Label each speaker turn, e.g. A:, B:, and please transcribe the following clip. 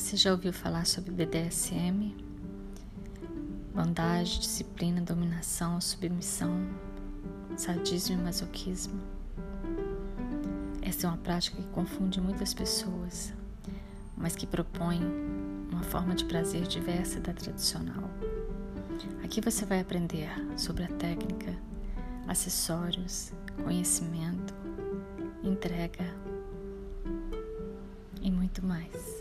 A: Você já ouviu falar sobre BDSM? Bandagem, disciplina, dominação, submissão, sadismo e masoquismo. Essa é uma prática que confunde muitas pessoas, mas que propõe uma forma de prazer diversa da tradicional. Aqui você vai aprender sobre a técnica, acessórios, conhecimento, entrega e muito mais.